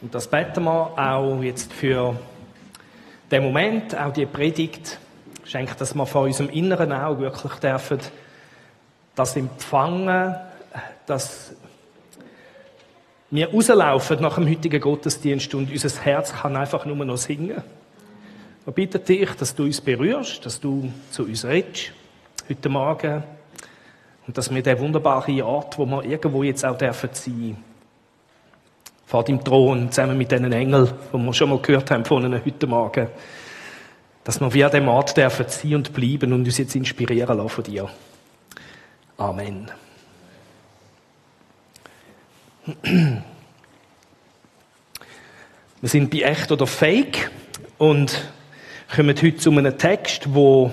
Und das beten wir auch jetzt für den Moment, auch die Predigt. Schenkt, dass wir vor unserem inneren Auge wirklich dürfen das empfangen, dass wir rauslaufen nach dem heutigen Gottesdienst und unser Herz kann einfach nur noch singen. Wir bitten dich, dass du uns berührst, dass du zu uns redest heute Morgen und dass wir der wunderbare Ort, wo wir irgendwo jetzt auch dürfen sein, vor dem Thron, zusammen mit diesen Engeln, die wir schon mal gehört haben von ihnen heute Morgen, dass wir wie an dem Ort dürfen sein und bleiben und uns jetzt inspirieren lassen von dir. Amen. Wir sind bei echt oder fake und kommen heute zu einem Text, wo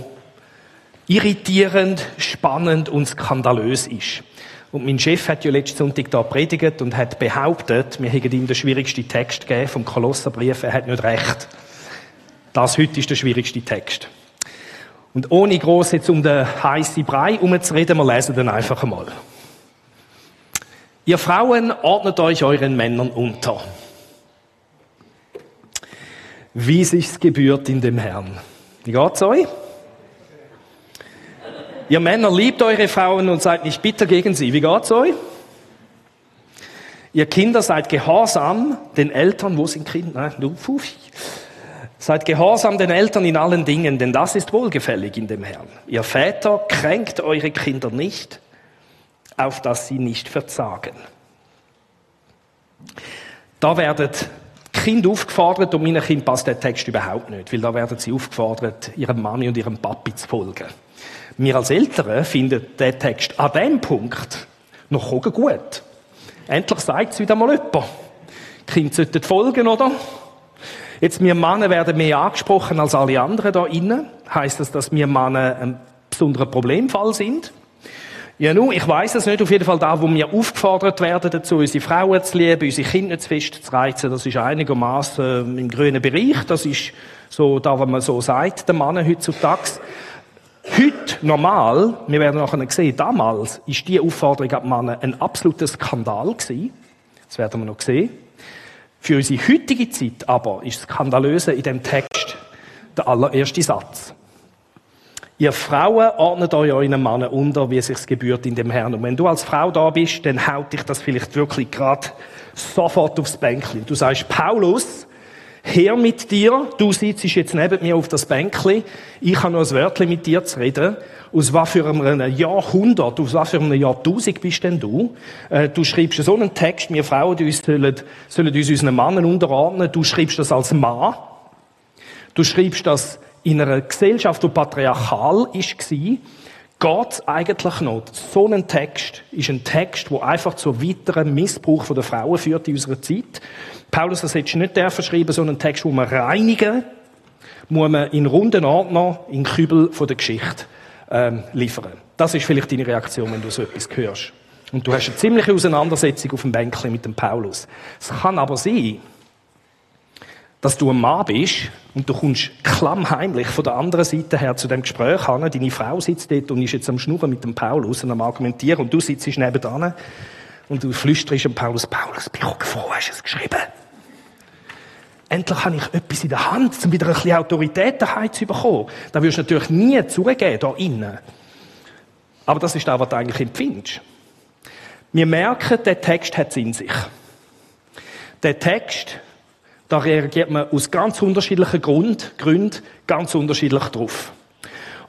irritierend, spannend und skandalös ist. Und mein Chef hat ja letzten Sonntag da predigt und hat behauptet, wir hätten ihm den schwierigsten Text gegeben vom Kolosserbrief. Er hat nicht recht. Das heute ist der schwierigste Text. Und ohne groß jetzt um den heißen Brei umzureden, wir lesen den einfach einmal. Ihr Frauen ordnet euch euren Männern unter. Wie sich's gebührt in dem Herrn. Wie geht's euch? Ihr Männer liebt eure Frauen und seid nicht bitter gegen sie. Wie geht's euch? Ihr Kinder seid gehorsam den Eltern. Wo sind Kinder? Nein, du Fufi. Seid gehorsam den Eltern in allen Dingen, denn das ist wohlgefällig in dem Herrn. Ihr Väter kränkt eure Kinder nicht, auf dass sie nicht verzagen. Da werden Kinder aufgefordert, und meinen Kind passt der Text überhaupt nicht, weil da werden sie aufgefordert, ihrem Mami und ihrem Papi zu folgen. Wir als Eltern finden den Text an dem Punkt noch gut. Endlich sagt es wieder mal jemand. Die Kinder sollten folgen, oder? Jetzt, wir Männer werden mehr angesprochen als alle anderen da innen. Heißt das, dass wir Männer ein besonderer Problemfall sind? Ja, nun, ich weiß es nicht. Auf jeden Fall da, wo wir aufgefordert werden dazu, unsere Frauen zu lieben, unsere Kinder zu fest zu reizen, das ist einigermaßen im grünen Bereich. Das ist so da, was man so sagt, der Mann heutzutage. Heute, normal, wir werden nachher sehen, damals ist die Aufforderung an die Männer ein absoluter Skandal gewesen. Das werden wir noch sehen. Für unsere heutige Zeit aber ist skandalöse in dem Text der allererste Satz. Ihr Frauen ordnet euch euren Männern unter, wie es sich gebührt in dem Herrn. Und wenn du als Frau da bist, dann haut dich das vielleicht wirklich gerade sofort aufs Bänkchen. Du sagst, Paulus, her mit dir, du sitzt jetzt neben mir auf das Bänkchen, ich habe noch ein Wörtchen mit dir zu reden. Aus was für einem Jahrhundert, aus was für einem Jahrtausend bist denn du? Äh, du schreibst so einen Text, wir Frauen uns sollen, sollen uns unseren Männern unterordnen, du schreibst das als Mann. Du schreibst das in einer Gesellschaft, die patriarchal war, geht eigentlich noch. So ein Text ist ein Text, der einfach zu weiteren Missbrauch der Frauen führt in unserer Zeit. Paulus, das hättest du nicht schreiben, so einen Text, wo man reinigen, muss man in runden Ordner, in Kübel der Geschichte ähm, liefern. Das ist vielleicht deine Reaktion, wenn du so etwas hörst. Und du hast eine ziemliche Auseinandersetzung auf dem Bänkchen mit dem Paulus. Es kann aber sein, dass du ein Mann bist und du kommst klammheimlich von der anderen Seite her zu dem Gespräch an. Deine Frau sitzt dort und ist jetzt am Schnurren mit dem Paulus und am Argumentieren und du sitzt nebenan und du flüsterst dem Paulus, Paulus, bin ich froh, hast du es geschrieben. Endlich habe ich etwas in der Hand, um wieder ein bisschen Autorität daheim zu bekommen. Da wirst du natürlich nie zugeben, da innen. Aber das ist auch, was du eigentlich empfindest. Wir merken, der Text hat es in sich. Der Text da reagiert man aus ganz unterschiedlichen Grund, Gründen ganz unterschiedlich drauf.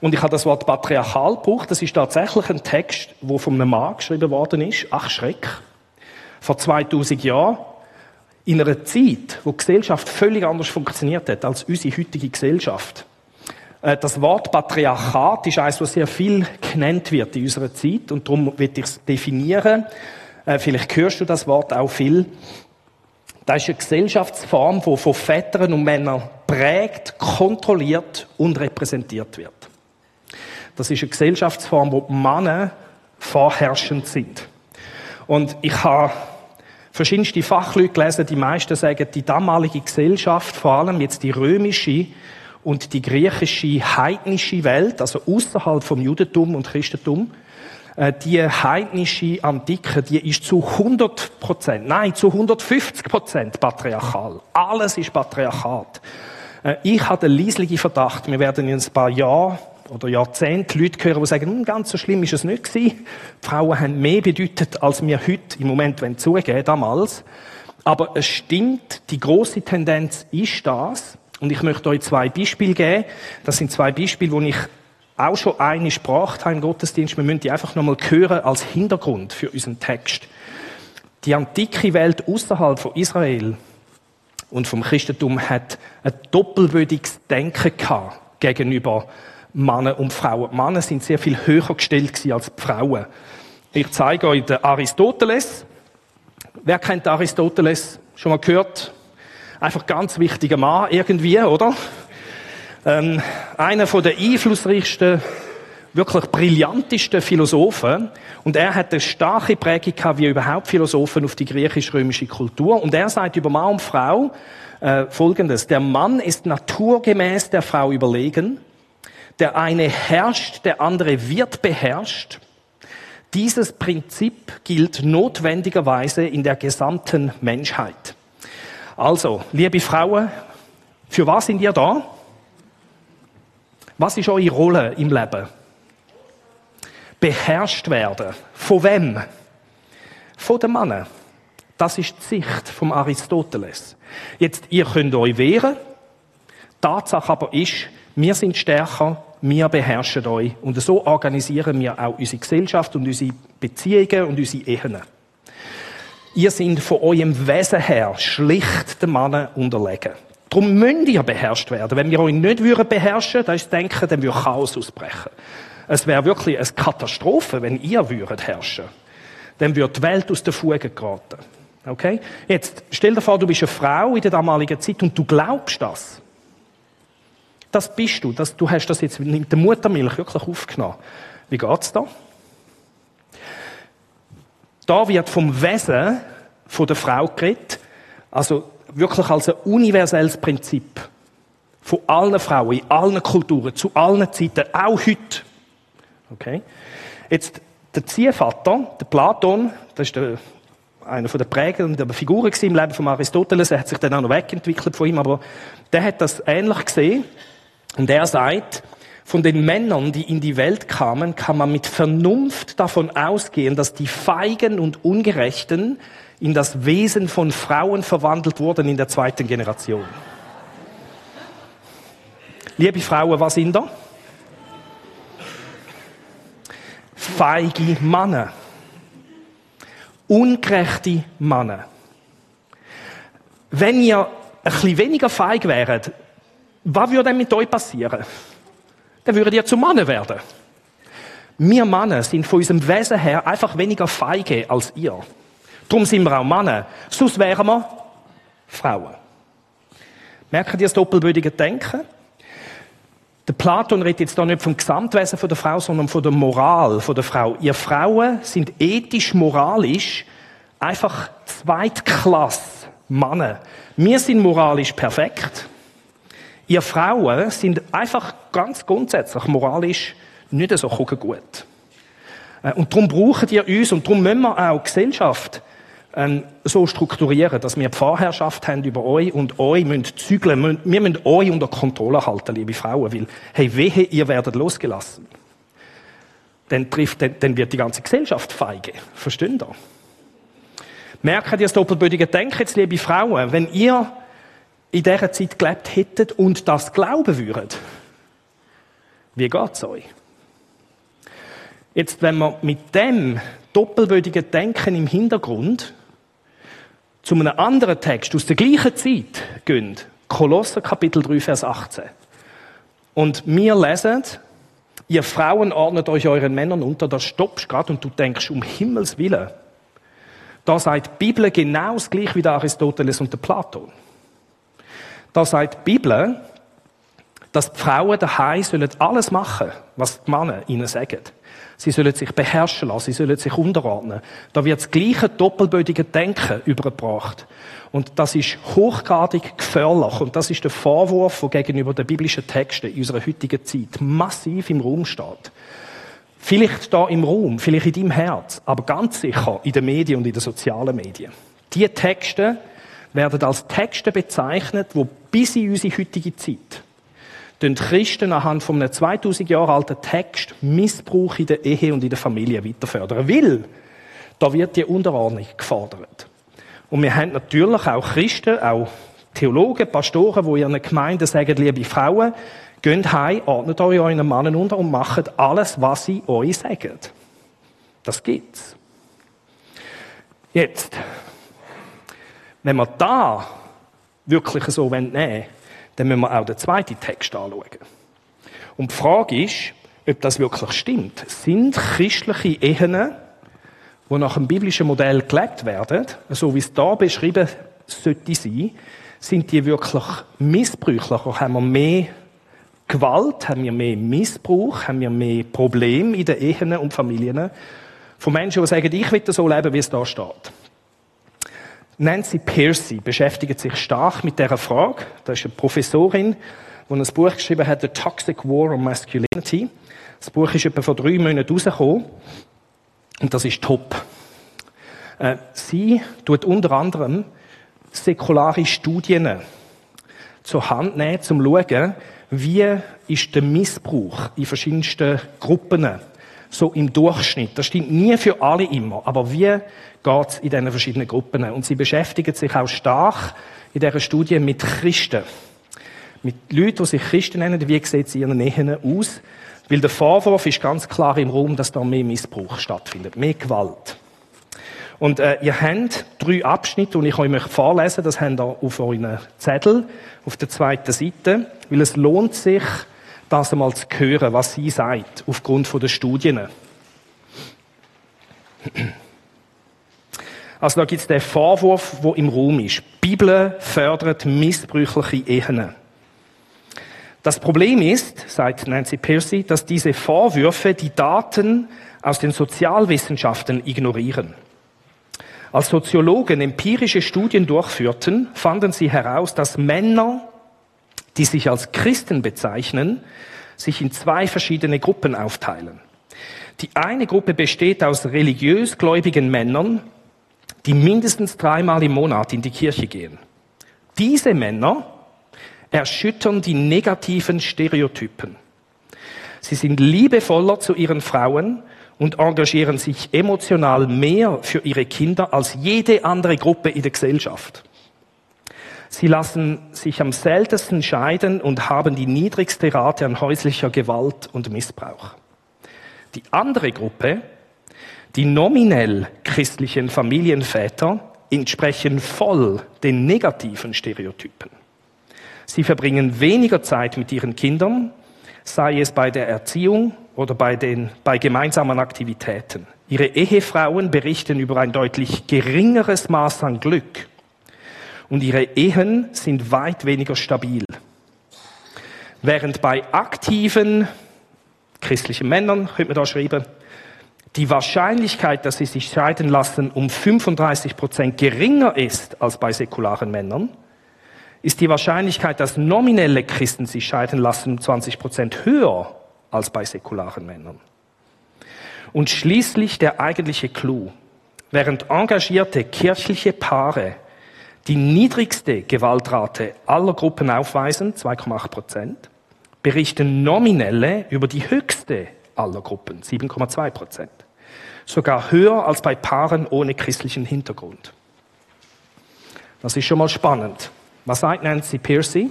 Und ich habe das Wort patriarchal gebraucht. Das ist tatsächlich ein Text, wo von einem Mann geschrieben worden ist. Ach Schreck. Vor 2000 Jahren. In einer Zeit, wo die Gesellschaft völlig anders funktioniert hat als unsere heutige Gesellschaft. Äh, das Wort Patriarchat ist eines, was sehr viel genannt wird in unserer Zeit. Und darum will ich es definieren. Äh, vielleicht hörst du das Wort auch viel. Das ist eine Gesellschaftsform, die von Vätern und Männern prägt, kontrolliert und repräsentiert wird. Das ist eine Gesellschaftsform, wo Männer vorherrschend sind. Und ich habe verschiedenste Fachleute gelesen, die meisten sagen, die damalige Gesellschaft, vor allem jetzt die römische und die griechische heidnische Welt, also außerhalb vom Judentum und Christentum, äh, die heidnische Antike, die ist zu 100 Prozent, nein, zu 150 Prozent patriarchal. Alles ist Patriarchat. Äh, ich habe den leislichen Verdacht, wir werden in ein paar Jahren oder Jahrzehnten Leute hören, die sagen, hm, ganz so schlimm ist es nicht gewesen. Die Frauen haben mehr bedeutet, als wir heute im Moment zugeben damals. Aber es stimmt, die große Tendenz ist das. Und ich möchte euch zwei Beispiele geben. Das sind zwei Beispiele, wo ich auch schon eine gebracht habe im Gottesdienst. Wir müssen die einfach nochmal hören als Hintergrund für unseren Text. Die antike Welt außerhalb von Israel und vom Christentum hat ein doppelwürdiges Denken gehabt gegenüber Männer und Frauen. Die Männer sind sehr viel höher gestellt als die Frauen. Ich zeige euch den Aristoteles. Wer kennt Aristoteles? Schon mal gehört? Einfach ganz wichtiger Mann irgendwie, oder? Ähm, einer von der einflussreichsten, wirklich brillantesten Philosophen. Und er hat eine starke Prägung gehabt, wie überhaupt Philosophen auf die griechisch-römische Kultur. Und er sagt über Mann und Frau äh, Folgendes. Der Mann ist naturgemäß der Frau überlegen. Der eine herrscht, der andere wird beherrscht. Dieses Prinzip gilt notwendigerweise in der gesamten Menschheit. Also, liebe Frauen, für was sind ihr da? Was ist eure Rolle im Leben? Beherrscht werden. Von wem? Von den Männern. Das ist die Sicht vom Aristoteles. Jetzt, ihr könnt euch wehren. Tatsache aber ist, wir sind stärker, wir beherrschen euch. Und so organisieren wir auch unsere Gesellschaft und unsere Beziehungen und unsere Ehen. Ihr seid von eurem Wesen her schlicht den Männern unterlegen. Darum müsst ihr beherrscht werden. Wenn wir euch nicht würden beherrschen, das ist denken, dann würde Chaos ausbrechen. Es wäre wirklich eine Katastrophe, wenn ihr würdet herrschen. Dann würde die Welt aus der Fuge geraten. Okay? Jetzt, stell dir vor, du bist eine Frau in der damaligen Zeit und du glaubst das. Das bist du. Das, du hast das jetzt mit der Muttermilch wirklich aufgenommen. Wie geht's da? Da wird vom Wesen von der Frau geredet, also wirklich als ein universelles Prinzip. Von allen Frauen, in allen Kulturen, zu allen Zeiten, auch heute. Okay? Jetzt, der Ziehvater, der Platon, das ist der, einer der prägenden Figuren im Leben von Aristoteles, er hat sich dann auch noch wegentwickelt von ihm, aber der hat das ähnlich gesehen. Und er sagt, von den Männern, die in die Welt kamen, kann man mit Vernunft davon ausgehen, dass die Feigen und Ungerechten in das Wesen von Frauen verwandelt wurden in der zweiten Generation. Liebe Frauen, was sind da? Feige Männer. Ungerechte Männer. Wenn ihr ein bisschen weniger feig wäret, was würde denn mit euch passieren? dann würdet ihr zu Mannen werden. Wir Männer sind von unserem Wesen her einfach weniger feige als ihr. Darum sind wir auch Männer. Sonst wären wir Frauen. Merken ihr das doppelbödige Denken? Der Platon redet jetzt da nicht vom Gesamtwesen der Frau, sondern von der Moral der Frau. Ihr Frauen sind ethisch, moralisch einfach Zweitklasse Männer. Wir sind moralisch perfekt. Ihr Frauen sind einfach ganz grundsätzlich moralisch nicht so gut. Äh, und darum brauchen ihr uns und darum müssen wir auch Gesellschaft ähm, so strukturieren, dass wir die Vorherrschaft haben über euch und euch müssen zügeln. Wir müssen euch unter Kontrolle halten, liebe Frauen, weil, hey, wehe, ihr werdet losgelassen. Dann, trifft, dann, dann wird die ganze Gesellschaft feige. Versteht ihr? Merkt ihr das doppelbödige Denken jetzt, liebe Frauen? Wenn ihr in dieser Zeit gelebt hättet und das glauben würdet, wie geht's euch? Jetzt, wenn wir mit dem doppelwürdigen Denken im Hintergrund zu einem anderen Text aus der gleichen Zeit gehen, Kolosser Kapitel 3, Vers 18. Und wir lesen, ihr Frauen ordnet euch euren Männern unter, da stoppst gerade und du denkst, um Himmels Willen. Da sagt die Bibel genau das gleiche wie der Aristoteles und der Platon. Da sagt die Bibel, dass die Frauen daheim sollen alles machen, was die Männer ihnen sagen. Sie sollen sich beherrschen lassen, sie sollen sich unterordnen. Da wird das gleiche doppelbödige Denken übergebracht. Und das ist hochgradig gefährlich. Und das ist der Vorwurf, der gegenüber den biblischen Texten in unserer heutigen Zeit massiv im Raum steht. Vielleicht da im Raum, vielleicht in deinem Herz, aber ganz sicher in den Medien und in den sozialen Medien. Diese Texte werden als Texte bezeichnet, wo bis in unsere heutige Zeit den Christen anhand von einem 2000 Jahre alten Text Missbrauch in der Ehe und in der Familie weiterfördern. Weil da wird die Unterordnung gefordert. Und wir haben natürlich auch Christen, auch Theologen, Pastoren, die ihren Gemeinden sagen, liebe Frauen, geht heim, ordnet euch euren Mann unter und macht alles, was sie euch sagen. Das gibt's. Jetzt, wenn wir da wirklich so nehmen wollen, dann müssen wir auch den zweiten Text anschauen. Und die Frage ist, ob das wirklich stimmt. Sind christliche Ehen, die nach dem biblischen Modell gelebt werden, so wie es da beschrieben sollte sein, sind die wirklich missbräuchlicher? Haben wir mehr Gewalt? Haben wir mehr Missbrauch? Haben wir mehr Probleme in den Ehen und Familien? Von Menschen, die sagen, ich will so leben, wie es da steht. Nancy Pearcey beschäftigt sich stark mit dieser Frage. Das ist eine Professorin, die ein Buch geschrieben hat, The Toxic War on Masculinity. Das Buch ist etwa vor drei Monaten rausgekommen. Und das ist top. Äh, sie tut unter anderem säkulare Studien zur Hand nehmen, um zu schauen, wie ist der Missbrauch in verschiedensten Gruppen so im Durchschnitt. Das stimmt nie für alle immer, aber wie geht es in diesen verschiedenen Gruppen? Und sie beschäftigen sich auch stark in dieser Studie mit Christen. Mit Leuten, die sich Christen nennen, wie sieht es in ihren Nähen aus? Weil der Vorwurf ist ganz klar im Raum, dass da mehr Missbrauch stattfindet, mehr Gewalt. Und äh, ihr habt drei Abschnitte, die ich euch vorlesen. Das habt ihr auf euren Zettel, auf der zweiten Seite. Weil es lohnt sich, das einmal zu hören, was sie sagt, aufgrund der Studien. Also da gibt es den Vorwurf, wo im Raum ist. Die Bibel fördert missbräuchliche Ehen. Das Problem ist, sagt Nancy Pearcey, dass diese Vorwürfe die Daten aus den Sozialwissenschaften ignorieren. Als Soziologen empirische Studien durchführten, fanden sie heraus, dass Männer, die sich als Christen bezeichnen, sich in zwei verschiedene Gruppen aufteilen. Die eine Gruppe besteht aus religiös gläubigen Männern, die mindestens dreimal im Monat in die Kirche gehen. Diese Männer erschüttern die negativen Stereotypen. Sie sind liebevoller zu ihren Frauen und engagieren sich emotional mehr für ihre Kinder als jede andere Gruppe in der Gesellschaft. Sie lassen sich am seltensten scheiden und haben die niedrigste Rate an häuslicher Gewalt und Missbrauch. Die andere Gruppe, die nominell christlichen Familienväter, entsprechen voll den negativen Stereotypen. Sie verbringen weniger Zeit mit ihren Kindern, sei es bei der Erziehung oder bei, den, bei gemeinsamen Aktivitäten. Ihre Ehefrauen berichten über ein deutlich geringeres Maß an Glück und ihre Ehen sind weit weniger stabil. Während bei aktiven christlichen Männern, könnte man da schreiben, die Wahrscheinlichkeit, dass sie sich scheiden lassen, um 35 Prozent geringer ist als bei säkularen Männern, ist die Wahrscheinlichkeit, dass nominelle Christen sich scheiden lassen, um 20 Prozent höher als bei säkularen Männern. Und schließlich der eigentliche Clou. Während engagierte kirchliche Paare die niedrigste Gewaltrate aller Gruppen aufweisen, 2,8 Prozent, berichten nominelle über die höchste aller Gruppen, 7,2 Prozent. Sogar höher als bei Paaren ohne christlichen Hintergrund. Das ist schon mal spannend. Was sagt Nancy Pearcey?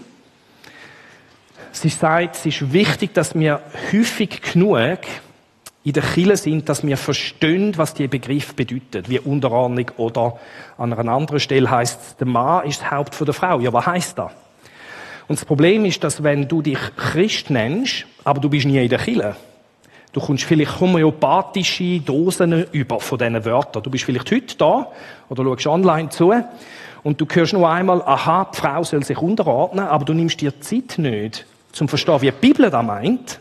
Sie sagt, es ist wichtig, dass wir häufig genug in der Kirche sind, dass wir verstehen, was die Begriff bedeutet, wie Unterordnung oder an einer anderen Stelle heißt der Mann ist das Haupt der Frau. Ja, was heißt das? Und das Problem ist, dass wenn du dich Christ nennst, aber du bist nie in der Kirche, du kommst vielleicht homöopathische Dosen über von diesen Wörtern. Du bist vielleicht heute da oder schaust online zu und du hörst nur einmal, aha, die Frau soll sich unterordnen, aber du nimmst dir Zeit nicht, zum verstehen, wie die Bibel da meint.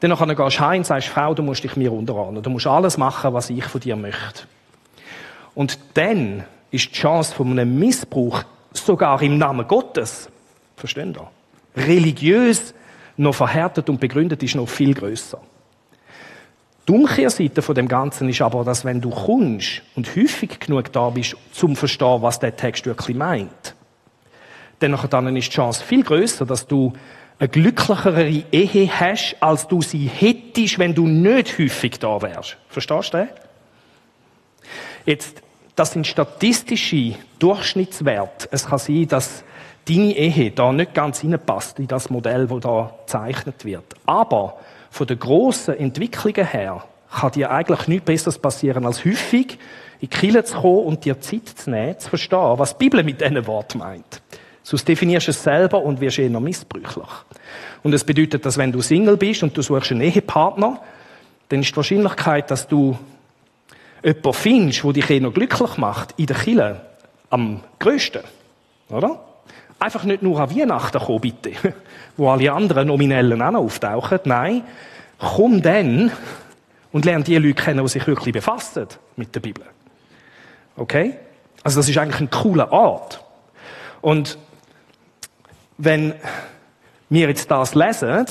Dann gehst du heim und sagst, Frau, du musst dich mir unterordnen. Du musst alles machen, was ich von dir möchte. Und dann ist die Chance von einem Missbrauch sogar im Namen Gottes, verstehen ihr? Religiös noch verhärtet und begründet ist noch viel größer. Die Umkehrseite von dem Ganzen ist aber, dass wenn du kommst und häufig genug da bist, zum verstehen, was der Text wirklich meint, dann dann ist die Chance viel größer, dass du eine glücklichere Ehe hast, als du sie hättest, wenn du nicht häufig da wärst. Verstehst du? Jetzt, das sind statistische Durchschnittswerte. Es kann sein, dass deine Ehe da nicht ganz hineinpasst in das Modell, das da gezeichnet wird. Aber von der grossen Entwicklungen her kann dir eigentlich nichts Besseres passieren, als häufig in die Kirche zu kommen und dir Zeit zu nehmen, zu verstehen, was die Bibel mit diesen Worten meint. Sonst definierst du es selber und wirst eher missbräuchlich. Und es das bedeutet, dass wenn du Single bist und du suchst einen Ehepartner, dann ist die Wahrscheinlichkeit, dass du jemanden findest, der dich eher noch glücklich macht, in der Kirche am grössten. Oder? Einfach nicht nur an Weihnachten kommen, bitte. Wo alle anderen Nominellen auch noch auftauchen. Nein, komm dann und lerne die Leute kennen, die sich wirklich befassen mit der Bibel. Okay? Also das ist eigentlich ein cooler Ort. Und wenn wir jetzt das lesen,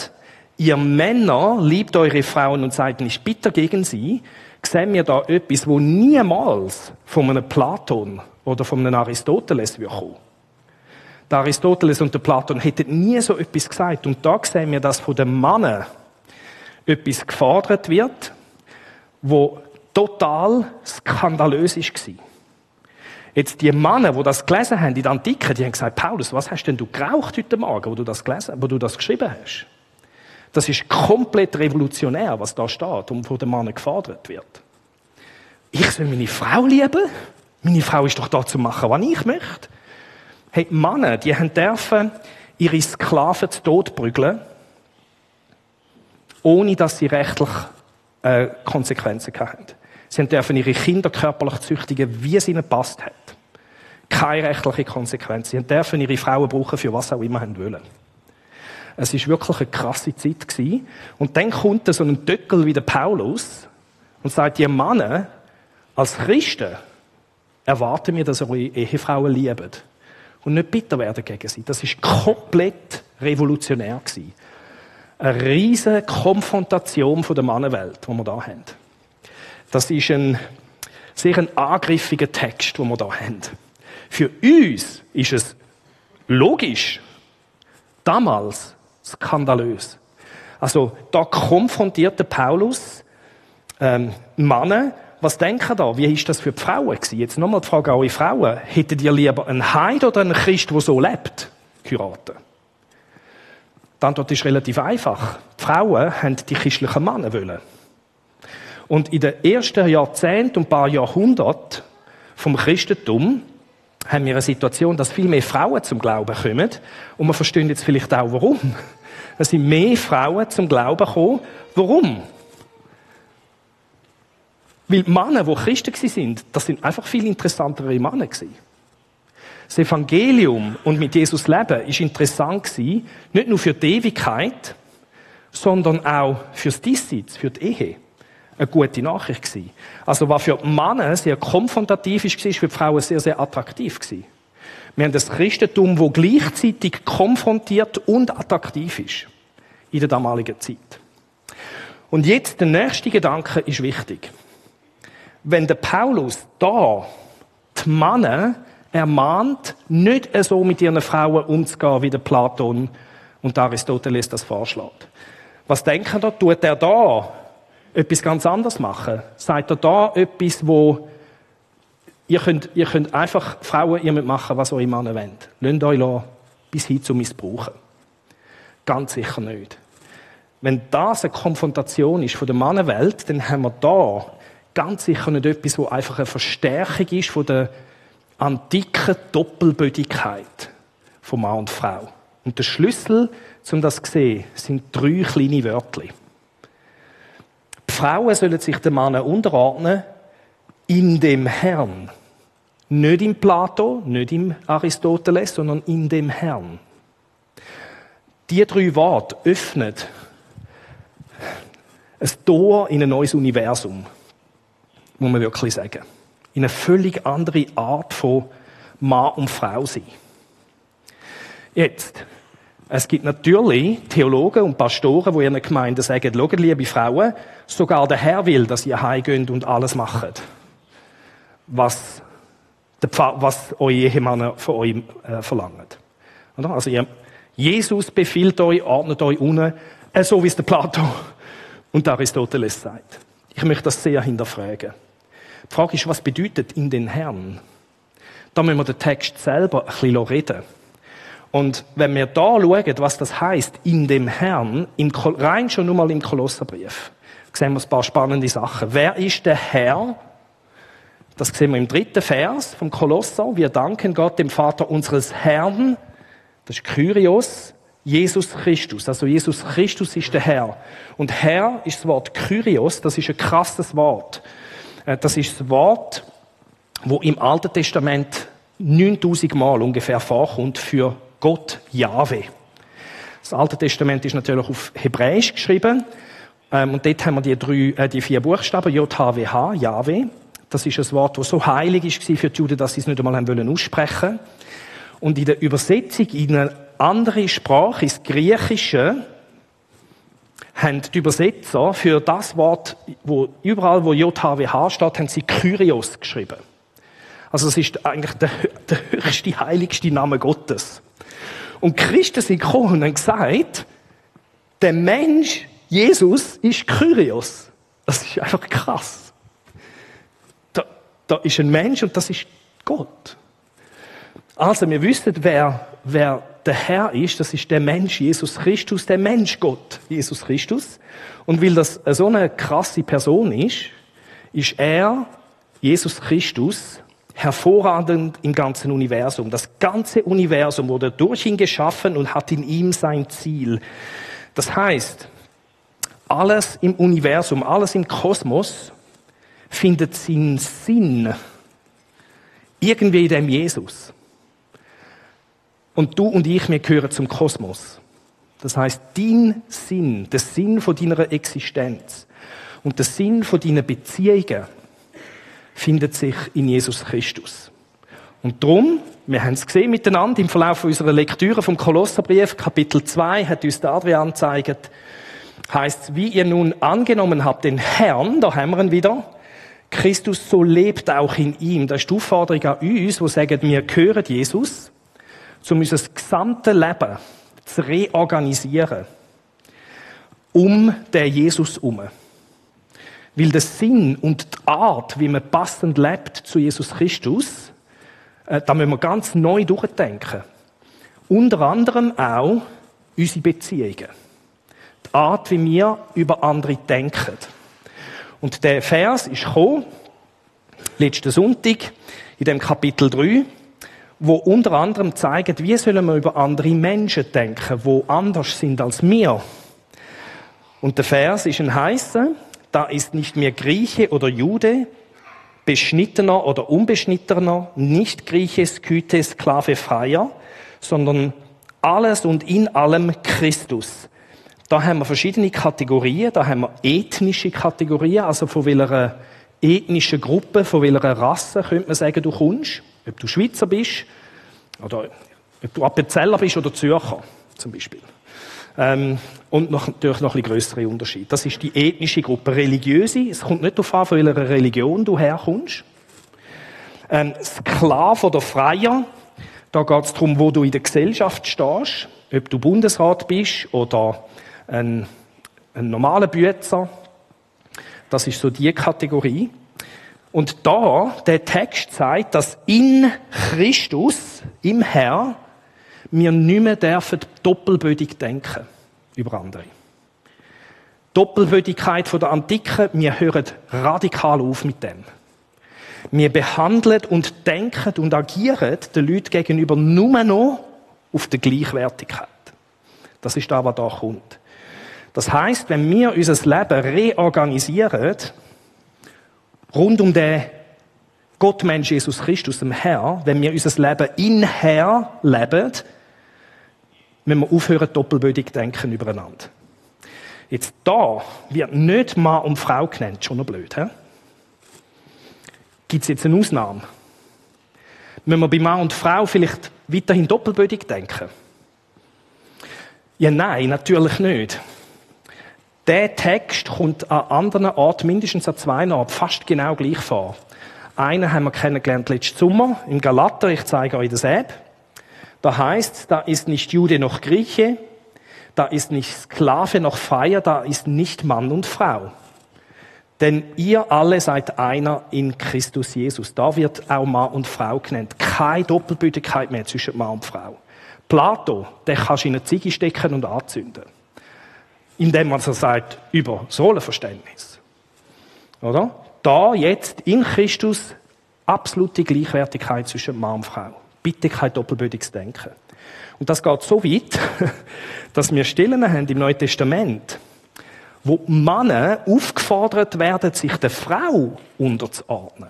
ihr Männer liebt eure Frauen und seid nicht bitter gegen sie, sehen wir da etwas, wo niemals von einem Platon oder von einem Aristoteles wird kommen. Der Aristoteles und der Platon hätten nie so etwas gesagt. Und da sehen wir, dass von den Männern etwas gefordert wird, wo total skandalös war. Jetzt die Männer, die das gelesen haben in der Antike, die haben gesagt, Paulus, was hast denn du geraucht heute Morgen, wo du das gelesen, wo du das geschrieben hast? Das ist komplett revolutionär, was da steht und von den Männern gefordert wird. Ich soll meine Frau lieben? Meine Frau ist doch da zu machen, was ich möchte. Hey, Männer, die haben dürfen ihre Sklaven zu Tod prügeln, ohne dass sie rechtlich äh, Konsequenzen hatten. Sie dürfen ihre Kinder körperlich züchtigen, wie es ihnen passt hat. Keine rechtliche Konsequenz. Sie dürfen ihre Frauen brauchen, für was auch immer sie wollen. Es ist wirklich eine krasse Zeit gewesen. Und dann kommt so ein Döckel wie der Paulus und sagt, ihr Männer, als Christen, erwarten wir, dass ihr eure Ehefrauen liebt und nicht bitter werden gegen sie. Das ist komplett revolutionär gewesen. Eine riesige Konfrontation von der Mannenwelt, die wir da haben. Das ist ein sehr ein angriffiger Text, den wir da haben. Für uns ist es logisch, damals skandalös. Also da konfrontiert der Paulus ähm, Männer was denken da? Wie ist das für die Frauen gewesen? Jetzt nochmal die Frage an eure Frauen. Hättet ihr lieber einen Heid oder einen Christ, der so lebt, heiraten? Die Antwort ist relativ einfach. Die Frauen haben die christlichen Männer wollen. Und in den ersten Jahrzehnten und ein paar Jahrhunderten vom Christentum haben wir eine Situation, dass viel mehr Frauen zum Glauben kommen. Und wir verstehen jetzt vielleicht auch, warum. Es sind mehr Frauen zum Glauben gekommen. Warum? Weil die Männer, die Christen sind, das sind einfach viel interessantere Männer gewesen. Das Evangelium und mit Jesus leben ist interessant gewesen, nicht nur für die Ewigkeit, sondern auch fürs Diesseits, für die Ehe. Eine gute Nachricht gewesen. Also was für die Männer sehr konfrontativ ist, war für die Frauen sehr, sehr attraktiv gewesen. Wir haben das Christentum, wo gleichzeitig konfrontiert und attraktiv ist. In der damaligen Zeit. Und jetzt der nächste Gedanke ist wichtig wenn der Paulus da die Männer ermahnt, nicht so mit ihren Frauen umzugehen, wie der Platon und Aristoteles das vorschlägt. Was denken da? Tut er da etwas ganz anderes machen? Sagt er da etwas, wo ihr könnt, ihr könnt einfach Frauen ihr machen, was eure Männer wollen. Lasst euch bis hin zu missbrauchen. Ganz sicher nicht. Wenn das eine Konfrontation ist von der Mannenwelt, dann haben wir da ganz sicher nicht etwas, wo einfach eine Verstärkung ist von der antiken Doppelbödigkeit von Mann und Frau. Und der Schlüssel, um das zu sehen, sind drei kleine Wörter. Frauen sollen sich den Männern unterordnen in dem Herrn. Nicht im Plato, nicht im Aristoteles, sondern in dem Herrn. Die drei Worte öffnen ein Tor in ein neues Universum muss man wirklich sagen. In eine völlig andere Art von Mann und Frau sein. Jetzt, Es gibt natürlich Theologen und Pastoren, die ihren Gemeinden sagen, schaut, liebe Frauen, sogar der Herr will, dass ihr heimgeht und alles macht, was, der Pfarr, was eure Ehemänner von euch äh, verlangen. Oder? Also ihr, Jesus befiehlt euch, ordnet euch unten, äh, so wie es der Plato und Aristoteles sagt. Ich möchte das sehr hinterfragen. Die Frage ist, was bedeutet in den Herrn? Da müssen wir den Text selber ein bisschen reden. Und wenn wir da schauen, was das heißt in dem Herrn, im, rein schon nur mal im Kolosserbrief, sehen wir ein paar spannende Sachen. Wer ist der Herr? Das sehen wir im dritten Vers vom Kolosser. Wir danken Gott, dem Vater unseres Herrn. Das ist Kyrios, Jesus Christus. Also Jesus Christus ist der Herr. Und Herr ist das Wort Kyrios, das ist ein krasses Wort. Äh, das ist das Wort, wo im Alten Testament 9000 Mal ungefähr vorkommt für Gott Jahwe. Das Alte Testament ist natürlich auf Hebräisch geschrieben. Ähm, und dort haben wir die, drei, äh, die vier Buchstaben, J-H-W-H, Jahwe. Das ist ein Wort, das so heilig war für die Juden, dass sie es nicht einmal haben wollen aussprechen. Und in der Übersetzung in eine andere Sprache, ins Griechische, haben die Übersetzer für das Wort, wo überall, wo JHWH steht, haben sie Kyrios geschrieben. Also es ist eigentlich der, der höchste, heiligste Name Gottes. Und Christen sind gekommen und haben gesagt, der Mensch, Jesus, ist Kyrios. Das ist einfach krass. Da, da ist ein Mensch und das ist Gott. Also, wir wissen, wer, wer der Herr ist, das ist der Mensch, Jesus Christus, der Mensch Gott, Jesus Christus. Und weil das so eine krasse Person ist, ist er, Jesus Christus, hervorragend im ganzen Universum. Das ganze Universum wurde durch ihn geschaffen und hat in ihm sein Ziel. Das heißt, alles im Universum, alles im Kosmos findet seinen Sinn irgendwie in dem Jesus. Und du und ich, wir gehören zum Kosmos. Das heißt, dein Sinn, der Sinn von deiner Existenz und der Sinn von deinen Beziehungen findet sich in Jesus Christus. Und drum, wir haben es gesehen miteinander im Verlauf unserer Lektüre vom Kolosserbrief, Kapitel 2, hat uns der Adrian gezeigt, heißt, wie ihr nun angenommen habt den Herrn, da haben wir ihn wieder, Christus so lebt auch in ihm. Das ist die Aufforderung an uns, wo sagen, wir gehören Jesus um unser gesamtes Leben zu reorganisieren. Um den Jesus herum. Weil der Sinn und die Art, wie man passend lebt zu Jesus Christus, äh, da müssen wir ganz neu durchdenken. Unter anderem auch unsere Beziehungen. Die Art, wie wir über andere denken. Und der Vers ist gekommen, letzten Sonntag, in dem Kapitel 3, wo unter anderem zeigt, wie sollen wir über andere Menschen denken, wo anders sind als wir. Und der Vers ist ein heißer, da ist nicht mehr Grieche oder Jude, Beschnittener oder Unbeschnittener, nicht Grieche, Skythe, Sklave, Freier, sondern alles und in allem Christus. Da haben wir verschiedene Kategorien, da haben wir ethnische Kategorien, also von welcher ethnischen Gruppe, von welcher Rasse könnte man sagen, du kommst ob du Schweizer bist oder ob du Appenzeller bist oder Zürcher zum Beispiel. Ähm, und noch, natürlich noch ein größere Unterschied. Das ist die ethnische Gruppe. Religiöse, es kommt nicht darauf an, von welcher Religion du herkommst. Ähm, Sklave oder Freier, da geht es darum, wo du in der Gesellschaft stehst. Ob du Bundesrat bist oder ein, ein normaler Bützer. Das ist so die Kategorie. Und da, der Text sagt, dass in Christus, im Herr, wir nicht mehr dürfen doppelbödig denken über andere. Doppelbödigkeit von der Antike, wir hören radikal auf mit dem. Wir behandeln und denken und agieren den Leuten gegenüber nur noch auf der Gleichwertigkeit. Das ist da, was da kommt. Das heißt, wenn wir unser Leben reorganisieren, rund um den Gottmensch Jesus Christus, dem Herr, wenn wir unser Leben in Herr leben, müssen wir aufhören, doppelbödig denken übereinander. Jetzt da wird nicht Mann und Frau genannt, schon noch blöd, hä? Gibt es jetzt eine Ausnahme? Müssen wir bei Mann und Frau vielleicht weiterhin doppelbödig denken? Ja, nein, natürlich nicht. Der Text kommt an anderen Orten, mindestens an zwei Orten, fast genau gleich vor. Einen haben wir kennengelernt letzten Sommer im Galater, ich zeige euch das App. Da heißt, da ist nicht Jude noch Grieche, da ist nicht Sklave noch Freier, da ist nicht Mann und Frau. Denn ihr alle seid einer in Christus Jesus. Da wird auch Mann und Frau genannt. Keine Doppelbütigkeit mehr zwischen Mann und Frau. Plato, der kannst du in eine Ziege stecken und anzünden. Indem man so sagt, über das Rollenverständnis. Oder? Da jetzt in Christus absolute Gleichwertigkeit zwischen Mann und Frau. Bitte kein doppelbödiges Denken. Und das geht so weit, dass wir Stellen haben im Neuen Testament, wo Männer aufgefordert werden, sich der Frau unterzuordnen.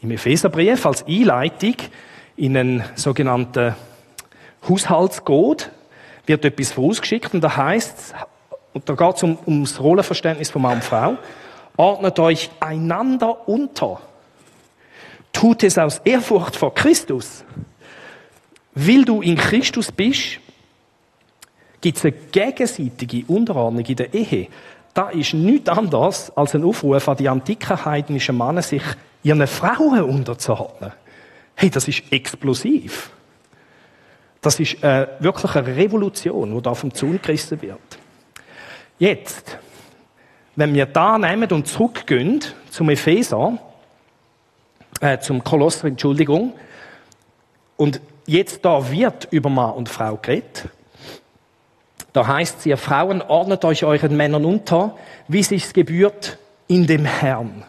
Im Epheserbrief als Einleitung in einen sogenannten Haushaltscode wird etwas vorausgeschickt und da heißt und da geht es um, ums Rollenverständnis von Mann und Frau, ordnet euch einander unter. Tut es aus Ehrfurcht vor Christus. Weil du in Christus bist, gibt es eine gegenseitige Unterordnung in der Ehe. Da ist nichts anderes als ein Aufruf an die antiken heidnischen Männer, sich ihren Frauen unterzuordnen. Hey, das ist explosiv. Das ist äh, wirklich eine Revolution, die da vom Zaun gerissen wird. Jetzt, wenn wir da nehmen und zurückgehen zum Epheser, äh, zum Kolosser, Entschuldigung, und jetzt da wird über Mann und Frau geredet, da heißt es, ihr Frauen ordnet euch euren Männern unter, wie sich's gebührt in dem Herrn.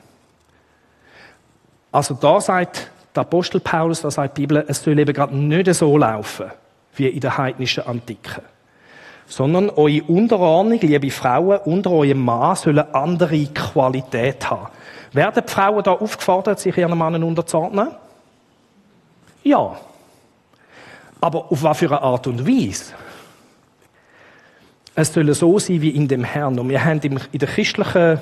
Also da sagt der Apostel Paulus, da sagt die Bibel, es soll eben gerade nicht so laufen, wie in der heidnischen Antike. Sondern eure Unterordnung, liebe Frauen, unter eurem Mann sollen andere Qualität haben. Werden die Frauen da aufgefordert, sich ihren Männern unterzuordnen? Ja. Aber auf was für eine Art und Weise? Es soll so sein wie in dem Herrn. Und wir haben in der christlichen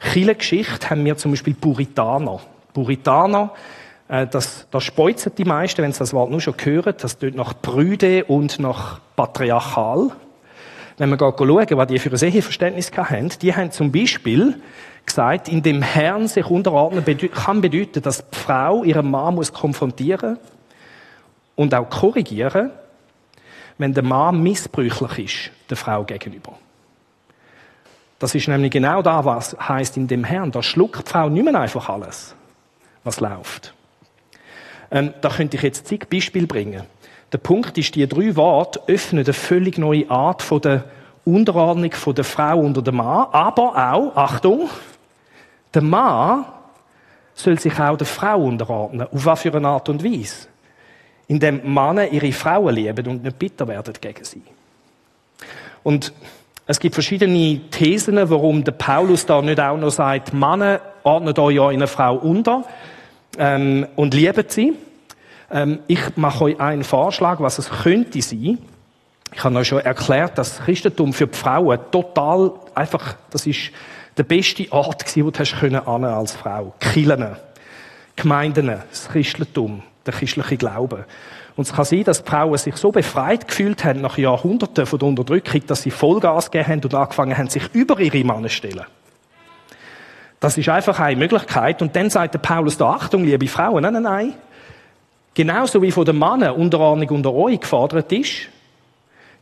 Kirchengeschichte haben wir zum Beispiel Puritaner. Puritaner, äh, das, das speuzen die meisten, wenn sie das Wort nur schon hören. Das tut nach Brüde und nach patriarchal. Wenn wir schauen, was die für ein Eheverständnis haben, die haben zum Beispiel gesagt, in dem Herrn sich unterordnen kann bedeuten, dass die Frau ihren Mann muss konfrontieren und auch korrigieren, wenn der Mann missbräuchlich ist der Frau gegenüber. Das ist nämlich genau da, was heißt in dem Herrn. Da schluckt die Frau nicht mehr einfach alles, was läuft. Ähm, da könnte ich jetzt zig Beispiele bringen. Der Punkt ist, die drei Worte öffnen eine völlig neue Art von der Unterordnung von der Frau unter dem Mann, aber auch, Achtung, der Mann soll sich auch der Frau unterordnen. Auf was für eine Art und Weise? Indem Männer ihre Frauen lieben und nicht bitter werden gegen sie. Und es gibt verschiedene Thesen, warum der Paulus da nicht auch noch sagt, Männer ordnet euch ja in eine Frau unter ähm, und lieben sie. Ähm, ich mache euch einen Vorschlag, was es könnte sein. Ich habe euch schon erklärt, dass das Christentum für die Frauen total einfach, das ist der beste Ort gewesen, wo du hast können als Frau. Kirchen, Gemeinden, das Christentum, der christliche Glaube. Und es kann sein, dass die Frauen sich so befreit gefühlt haben nach Jahrhunderten von der Unterdrückung, dass sie Vollgas gegeben haben und angefangen haben, sich über ihre Männer zu stellen. Das ist einfach eine Möglichkeit. Und dann sagt der Paulus da, Achtung, liebe Frauen, nein, nein, nein. Genauso wie von den Männern Unterordnung unter euch gefordert ist,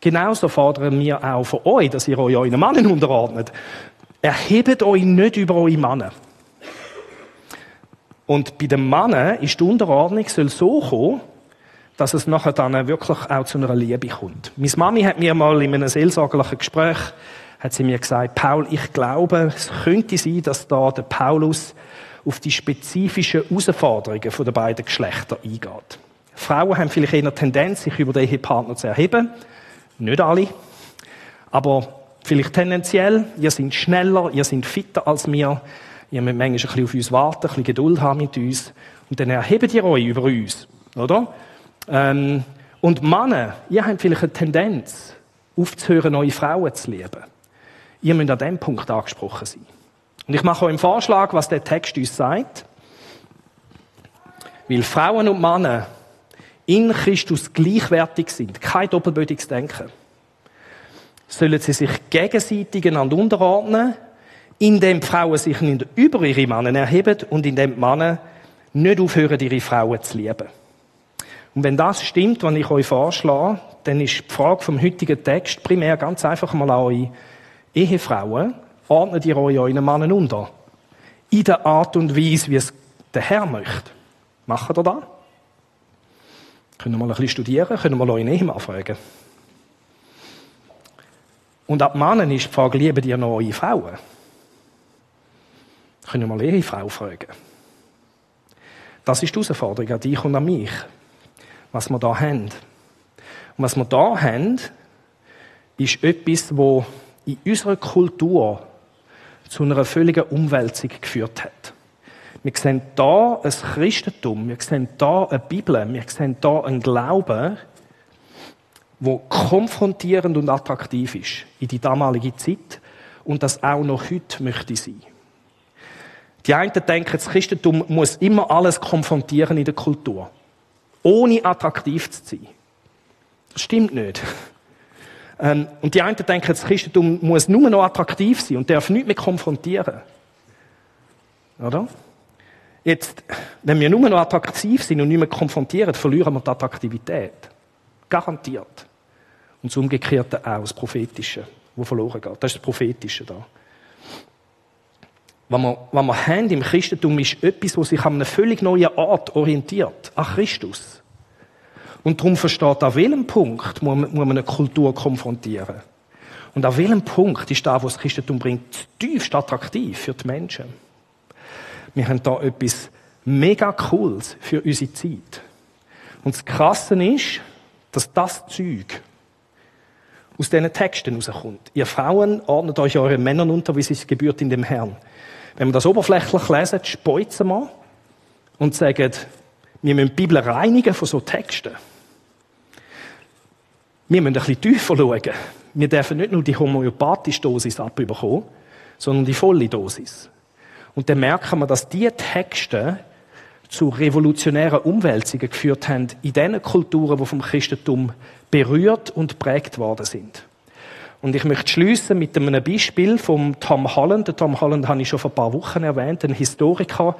genauso fordern wir auch von euch, dass ihr euch euren Männern unterordnet. Erhebt euch nicht über eure Männer. Und bei den Männern ist die Unterordnung soll so kommen, dass es nachher dann wirklich auch zu einer Liebe kommt. Meine Mami hat mir mal in einem seelsorgerlichen Gespräch hat sie mir gesagt, Paul, ich glaube, es könnte sein, dass da der Paulus auf die spezifischen Herausforderungen der beiden Geschlechter eingeht. Frauen haben vielleicht eher Tendenz, sich über den Ehepartner zu erheben. Nicht alle. Aber vielleicht tendenziell. Ihr seid schneller, ihr seid fitter als wir. Ihr müsst manchmal ein bisschen auf uns warten, ein bisschen Geduld haben mit uns. Und dann erhebt ihr euch über uns. Oder? Ähm, und Männer, ihr habt vielleicht eine Tendenz, aufzuhören, neue Frauen zu lieben. Ihr müsst an diesem Punkt angesprochen sein. Und ich mache euch einen Vorschlag, was der Text uns sagt. Weil Frauen und Männer in Christus gleichwertig sind, kein doppelbödiges Denken, sollen sie sich gegenseitig einander unterordnen, indem die Frauen sich nicht über ihre Männer erheben und indem die Männer nicht aufhören, ihre Frauen zu lieben. Und wenn das stimmt, was ich euch vorschlage, dann ist die Frage vom heutigen Text primär ganz einfach mal an eure Ehefrauen, ordnet ihr euch euren Männern unter. In der Art und Weise, wie es der Herr möchte. Macht ihr das? Können wir mal ein bisschen studieren, können wir euren Ehemann fragen. Und ab Mannen ist die Frage, lieben noch eure Frauen? Können wir mal ihre Frau fragen. Das ist die Herausforderung an dich und an mich, was wir da haben. Und was wir da haben, ist etwas, wo in unserer Kultur zu einer völligen Umwälzung geführt hat. Wir sehen da ein Christentum, wir sehen da eine Bibel, wir sehen da einen Glauben, wo konfrontierend und attraktiv ist in die damalige Zeit und das auch noch heute möchte sein. Die einen denken, das Christentum muss immer alles konfrontieren in der Kultur. Ohne attraktiv zu sein. Das stimmt nicht. Ähm, und die einen denken, das Christentum muss nur noch attraktiv sein und darf nichts mehr konfrontieren. Oder? Jetzt, wenn wir nur noch attraktiv sind und nicht mehr konfrontieren, verlieren wir die Attraktivität. Garantiert. Und das Umgekehrte auch, das Prophetische, wo verloren geht. Das ist das Prophetische da. Was wir, was wir haben im Christentum ist etwas, das sich an einer völlig neuen Art orientiert. An Christus. Und darum versteht, an welchem Punkt muss man, muss man eine Kultur konfrontieren. Und an welchem Punkt ist da, was das Christentum bringt, tiefst attraktiv für die Menschen. Wir haben da etwas mega Cooles für unsere Zeit. Und das Krasse ist, dass das Zeug aus diesen Texten rauskommt. Ihr Frauen ordnet euch euren Männern unter, wie es gebührt in dem Herrn. Wenn wir das oberflächlich lesen, speuzen wir und sagen, wir müssen die Bibel reinigen von so Texten. Wir müssen ein bisschen tiefer schauen. Wir dürfen nicht nur die homöopathische Dosis abbekommen, sondern die volle Dosis. Und dann merken wir, dass diese Texte zu revolutionären Umwälzungen geführt haben in den Kulturen, die vom Christentum berührt und prägt worden sind. Und ich möchte schließen mit einem Beispiel vom Tom Holland. Den Tom Holland habe ich schon vor ein paar Wochen erwähnt, ein Historiker,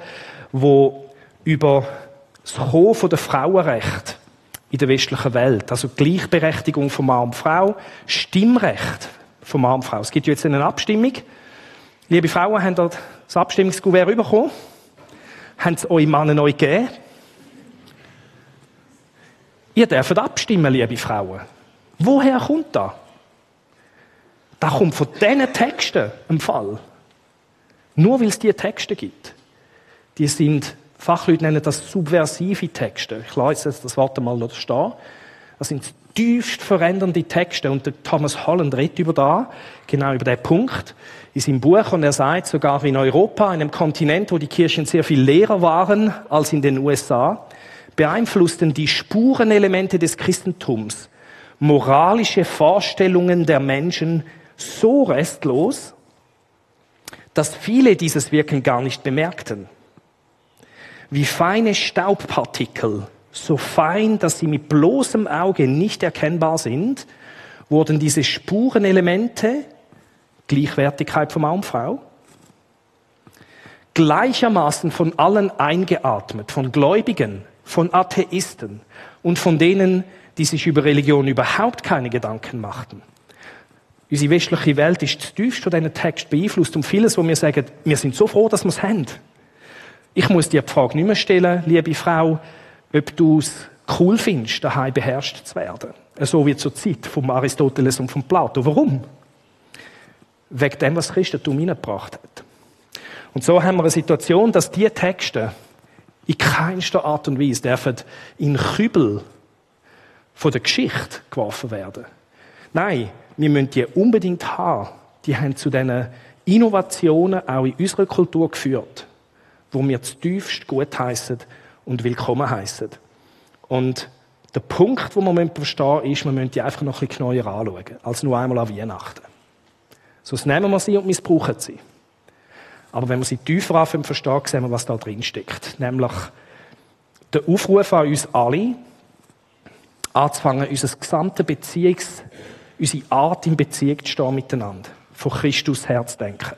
wo über das Kommen von der Frauenrecht in der westlichen Welt, also Gleichberechtigung von Mann und Frau, Stimmrecht von Mann und Frau. Es gibt jetzt eine Abstimmung. Liebe Frauen, haben das Abstimmungskuvert bekommen? Haben es euch Männer neu gegeben? Ihr dürft abstimmen, liebe Frauen. Woher kommt das? Das kommt von diesen Texten im Fall. Nur weil es diese Texte gibt. Die sind, Fachleute nennen das subversive Texte. Ich lasse jetzt das Wort mal noch stehen. Das sind tiefst verändernde Texte. Und der Thomas Holland redet über da, genau über den Punkt, in seinem Buch. Und er sagt, sogar in Europa, einem Kontinent, wo die Kirchen sehr viel leerer waren als in den USA, beeinflussten die Spurenelemente des Christentums moralische Vorstellungen der Menschen so restlos, dass viele dieses Wirken gar nicht bemerkten. Wie feine Staubpartikel, so fein, dass sie mit bloßem Auge nicht erkennbar sind, wurden diese Spurenelemente, Gleichwertigkeit von Mann und Frau, gleichermaßen von allen eingeatmet, von Gläubigen, von Atheisten und von denen, die sich über Religion überhaupt keine Gedanken machten. Unsere westliche Welt ist zutiefst von diesen Text beeinflusst und vieles, wo wir sagen, wir sind so froh, dass wir es haben. Ich muss dir die Frage nicht mehr stellen, liebe Frau, ob du es cool findest, daheim beherrscht zu werden. So wie zur Zeit von Aristoteles und von Plato. Warum? Wegen dem, was Christentum hineingebracht hat. Und so haben wir eine Situation, dass diese Texte in keinster Art und Weise dürfen in Kübel von der Geschichte geworfen werden. Nein, wir müssen die unbedingt haben. Die haben zu diesen Innovationen auch in unserer Kultur geführt, wo wir zutiefst gut heißen und willkommen heißen. Und der Punkt, wo man verstehen ist, man müssen die einfach noch ein bisschen neuer anschauen, als nur einmal an Weihnachten. Sonst nehmen wir sie und missbrauchen sie. Aber wenn wir sie tiefer anfangen verstehen, sehen wir, was da drin steckt. Nämlich der Aufruf an uns alle, anzufangen, unser gesamte Beziehungs, unsere Art in Beziehung zu stehen miteinander, von Christus her denken.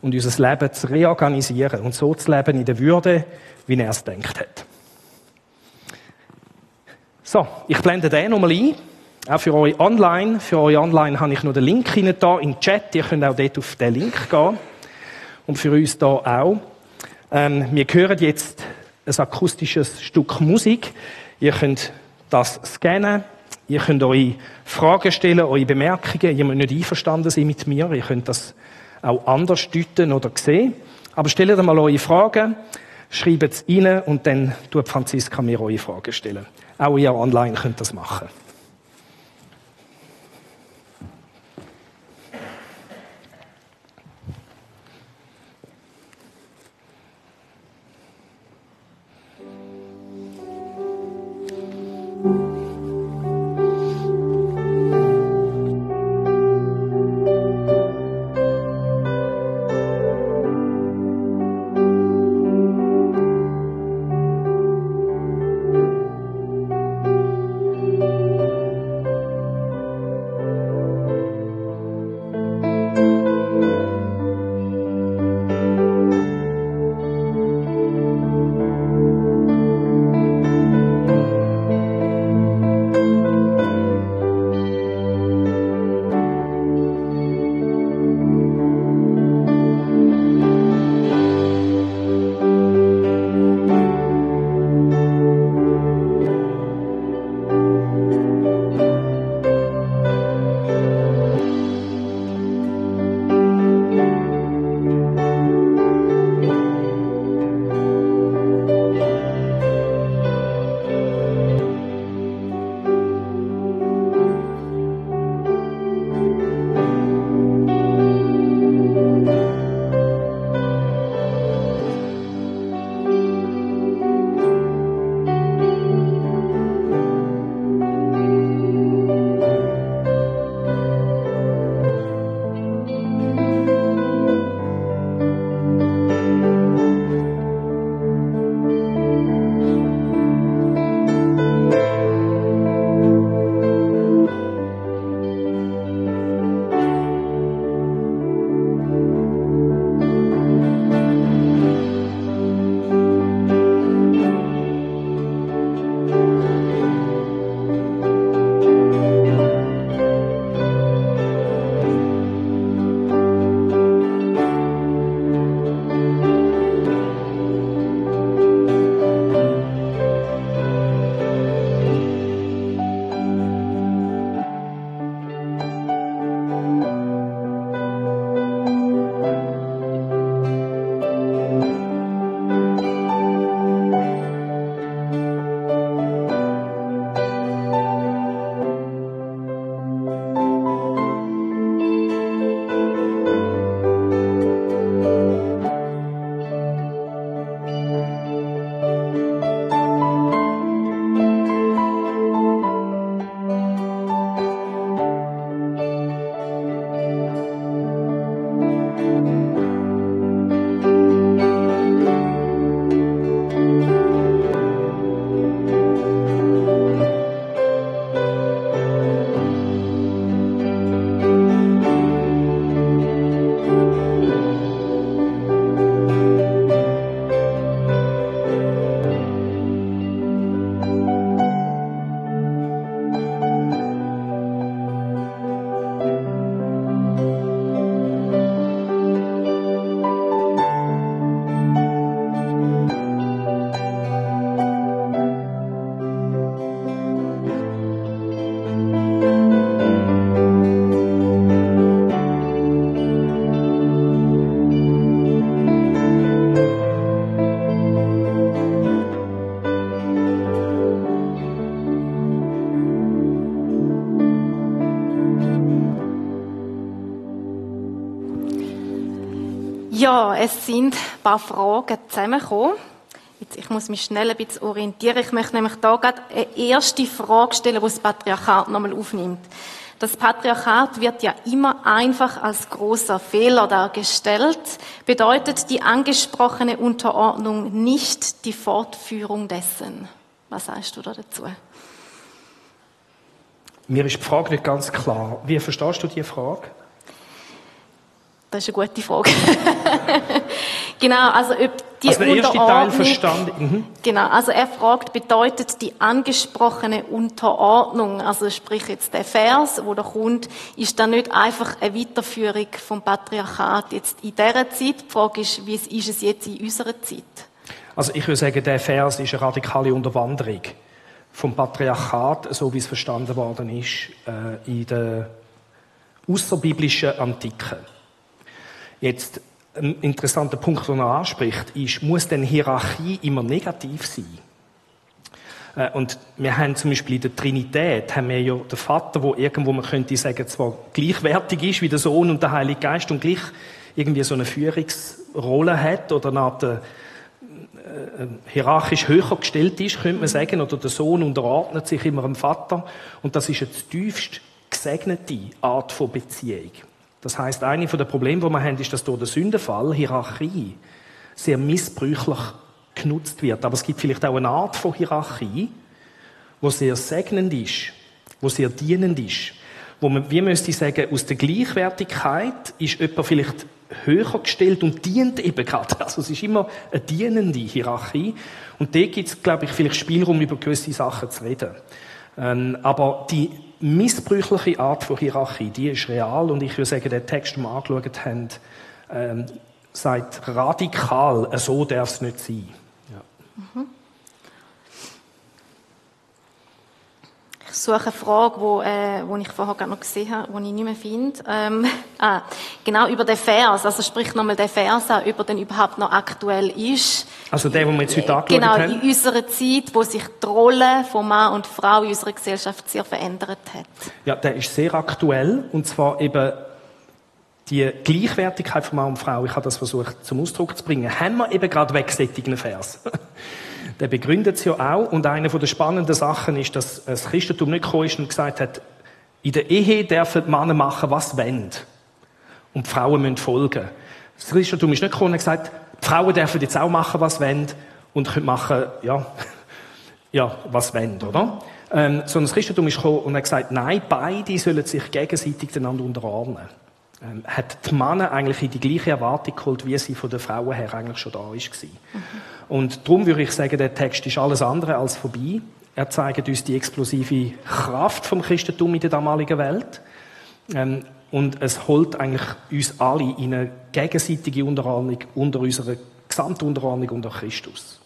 Und unser Leben zu reorganisieren und so zu leben in der Würde, wie er es denkt hat. So, ich blende den nochmal ein. Auch für euch online. Für euch online habe ich noch den Link hinein da im Chat. Ihr könnt auch dort auf den Link gehen. Und für uns da auch. Ähm, wir hören jetzt ein akustisches Stück Musik. Ihr könnt das scannen. Ihr könnt eure Fragen stellen, eure Bemerkungen. Ihr müsst nicht einverstanden sein mit mir. Ihr könnt das auch anders deuten oder sehen. Aber stellt einmal eure Fragen, schreibt es rein und dann tut Franziska mir eure Fragen stellen. Auch ihr online könnt das machen. Es sind ein paar Fragen zusammengekommen. Jetzt, ich muss mich schnell ein bisschen orientieren. Ich möchte nämlich da gerade eine erste Frage stellen, die das Patriarchat nochmal aufnimmt. Das Patriarchat wird ja immer einfach als großer Fehler dargestellt. Bedeutet die angesprochene Unterordnung nicht die Fortführung dessen? Was sagst du da dazu? Mir ist die Frage nicht ganz klar. Wie verstehst du die Frage? Das ist eine gute Frage. genau, also ob die also der erste Teil verstanden. Mhm. Genau, also er fragt, bedeutet die angesprochene Unterordnung, also sprich jetzt der Vers, wo da kommt, ist da nicht einfach eine Weiterführung vom Patriarchat jetzt in dieser Zeit? Die Frage ist, wie ist es jetzt in unserer Zeit? Also ich würde sagen, der Vers ist eine radikale Unterwanderung vom Patriarchat, so wie es verstanden worden ist, äh, in der außerbiblischen Antike. Jetzt, ein interessanter Punkt, den er anspricht, ist, muss denn Hierarchie immer negativ sein? Äh, und wir haben zum Beispiel in der Trinität haben wir ja den Vater, wo irgendwo man könnte sagen, zwar gleichwertig ist wie der Sohn und der Heilige Geist und gleich irgendwie so eine Führungsrolle hat oder eine Art äh, äh hierarchisch höher gestellt ist, könnte man sagen, oder der Sohn unterordnet sich immer dem Vater und das ist eine tiefst gesegnete Art von Beziehung. Das heißt, eine der Probleme, die wir haben, ist, dass durch den Sündenfall Hierarchie sehr missbräuchlich genutzt wird. Aber es gibt vielleicht auch eine Art von Hierarchie, wo sehr segnend ist, wo sehr dienend ist, wo man, wie müsste ich sagen, aus der Gleichwertigkeit ist jemand vielleicht höher gestellt und dient eben gerade. Also es ist immer eine dienende Hierarchie. Und da gibt es, glaube ich, vielleicht Spielraum, über gewisse Sachen zu reden. Ähm, aber die missbräuchliche Art von Hierarchie, die ist real und ich würde sagen, der Text, den wir angeschaut haben, ähm, sagt radikal, so darf es nicht sein. Ja. Mhm. Suche eine Frage, wo, äh, wo ich vorher gerade noch gesehen habe, die ich nicht mehr finde. Ähm, ah, genau über den Vers, also sprich nochmal den Vers an, ob er denn überhaupt noch aktuell ist. Also der, den wir jetzt heute angeschaut genau, haben? Genau, in unserer Zeit, wo sich die Rolle von Mann und Frau in unserer Gesellschaft sehr verändert hat. Ja, der ist sehr aktuell und zwar eben die Gleichwertigkeit von Mann und Frau, ich habe das versucht zum Ausdruck zu bringen, haben wir eben gerade wegsättigen Vers. der begründet es ja auch. Und eine der spannenden Sachen ist, dass das Christentum nicht gekommen ist und gesagt hat, in der Ehe dürfen die Männer machen, was wollen. Und die Frauen müssen folgen. Das Christentum ist nicht gekommen und gesagt, die Frauen dürfen jetzt auch machen, was wollen und können machen, ja, ja, was wollen, oder? Ähm, sondern das Christentum ist gekommen und hat gesagt, nein, beide sollen sich gegenseitig einander unterordnen ähm, hat die Männer eigentlich in die gleiche Erwartung geholt, wie sie von den Frauen her eigentlich schon da war. Mhm. Und darum würde ich sagen, der Text ist alles andere als vorbei. Er zeigt uns die explosive Kraft vom Christentum in der damaligen Welt. Ähm, und es holt eigentlich uns alle in eine gegenseitige Unterordnung unter unserer Gesamtunterordnung unter Christus.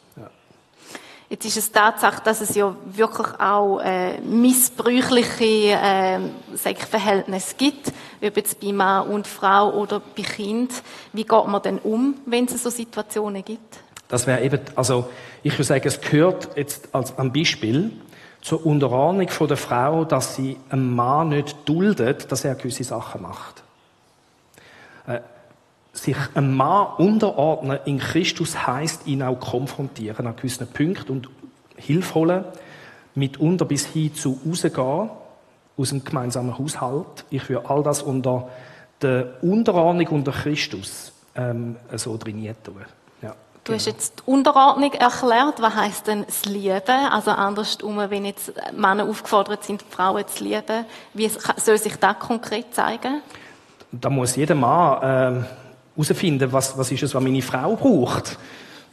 Jetzt ist es Tatsache, dass es ja wirklich auch äh, missbräuchliche äh, ich, Verhältnisse gibt, ob jetzt bei Mann und Frau oder bei Kind. Wie geht man denn um, wenn es so Situationen gibt? Das wäre eben, also ich würde sagen, es gehört jetzt als ein Beispiel zur Unterordnung von der Frau, dass sie einem Mann nicht duldet, dass er gewisse Sachen macht. Sich einem Mann unterordnen in Christus heißt ihn auch konfrontieren an gewissen Punkten und Hilfe holen, mitunter bis hin zu rausgehen aus dem gemeinsamen Haushalt. Ich würde all das unter der Unterordnung unter Christus ähm, so trainiert tun. Ja, du hast jetzt die Unterordnung erklärt. Was heißt denn das Lieben? Also andersrum, wenn jetzt Männer aufgefordert sind, Frauen zu lieben, wie soll sich das konkret zeigen? Da muss jeder Mann ähm, herausfinden, was, was ist es, was meine Frau braucht.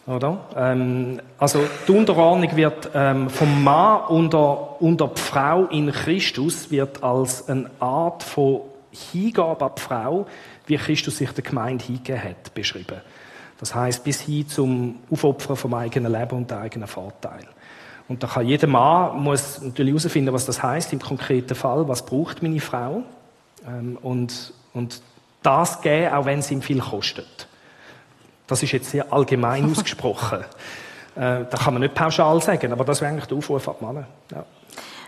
Oder? Ähm, also die Unterordnung wird ähm, vom Mann unter, unter die Frau in Christus wird als eine Art von Hingabe an die Frau, wie Christus sich der Gemeinde hingegeben hat, beschrieben. Das heißt bis hin zum Aufopfern vom eigenen Leben und der eigenen Vorteil. Und da kann jeder Mann muss natürlich herausfinden, was das heißt im konkreten Fall, was braucht meine Frau ähm, und und das geben, auch wenn es ihm viel kostet. Das ist jetzt sehr allgemein ausgesprochen. Äh, da kann man nicht pauschal sagen, aber das wäre eigentlich der Aufruf an die Männer. Ja.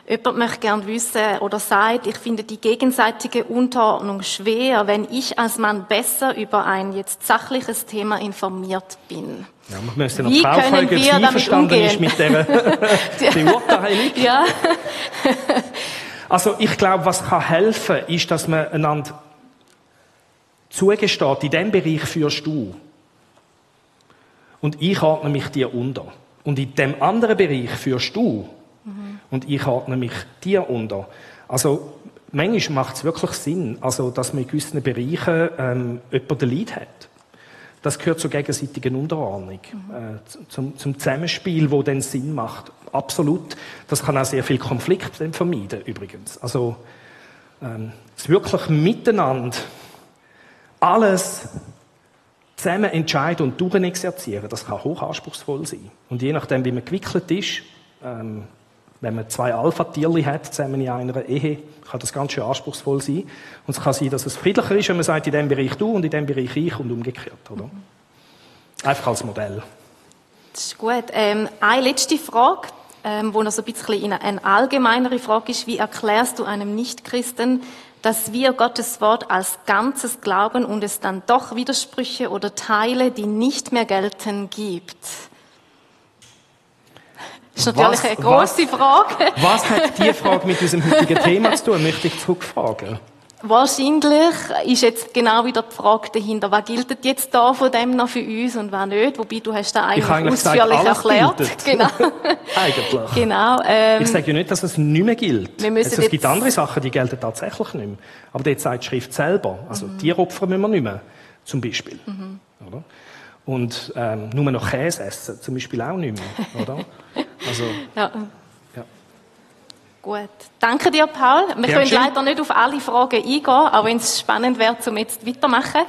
Jemand möchte gerne wissen oder sagt, ich finde die gegenseitige Unterordnung schwer, wenn ich als Mann besser über ein jetzt sachliches Thema informiert bin. Ja, wir müssen noch Wie Frau können wir damit umgehen? ist mit der Beurteilung. Ja. also ich glaube, was kann helfen, ist, dass man einander zugesteht, in diesem Bereich führst du. Und ich ordne mich dir unter. Und in dem anderen Bereich führst du Mhm. Und ich ordne mich dir unter. Also, manchmal macht es wirklich Sinn, also, dass man in gewissen Bereichen ähm, jemanden den Lead hat. Das gehört zur gegenseitigen Unterordnung, mhm. äh, zum, zum Zusammenspiel, wo dann Sinn macht. Absolut. Das kann auch sehr viel Konflikt vermeiden, übrigens. Also, ähm, das wirklich miteinander alles zusammen entscheiden und durchexerzieren, das kann hoch anspruchsvoll sein. Und je nachdem, wie man gewickelt ist, ähm, wenn man zwei Alpha-Tierli hat, zusammen in einer Ehe, kann das ganz schön anspruchsvoll sein. Und es kann sein, dass es friedlicher ist, wenn man sagt, in dem Bereich du und in dem Bereich ich und umgekehrt, oder? Einfach als Modell. Das ist gut. Ähm, eine letzte Frage, ähm, wo noch so ein bisschen eine allgemeinere Frage ist. Wie erklärst du einem Nichtchristen, dass wir Gottes Wort als Ganzes glauben und es dann doch Widersprüche oder Teile, die nicht mehr gelten, gibt? Das ist natürlich was, eine große Frage. Was hat diese Frage mit unserem heutigen Thema zu tun, möchte ich zurückfragen. Wahrscheinlich ist jetzt genau wieder die Frage dahinter, was gilt jetzt da von dem noch für uns und was nicht, wobei du hast da eigentlich, eigentlich ausführlich gesagt, erklärt. Gilt. Genau. eigentlich. Genau. Ähm, ich sage ja nicht, dass es nicht mehr gilt. Wir müssen es, es gibt andere Sachen, die gelten tatsächlich nicht mehr. Aber dort sagt die Schrift selber, also mhm. Tieropfer müssen wir nicht mehr, zum Beispiel. Mhm. Oder? Und ähm, nur noch Käse essen, zum Beispiel auch nicht mehr, oder? Also, ja. Gut. Danke dir, Paul. Wir Gern können schön. leider nicht auf alle Fragen eingehen, aber wenn es spannend wäre, um jetzt weitermachen.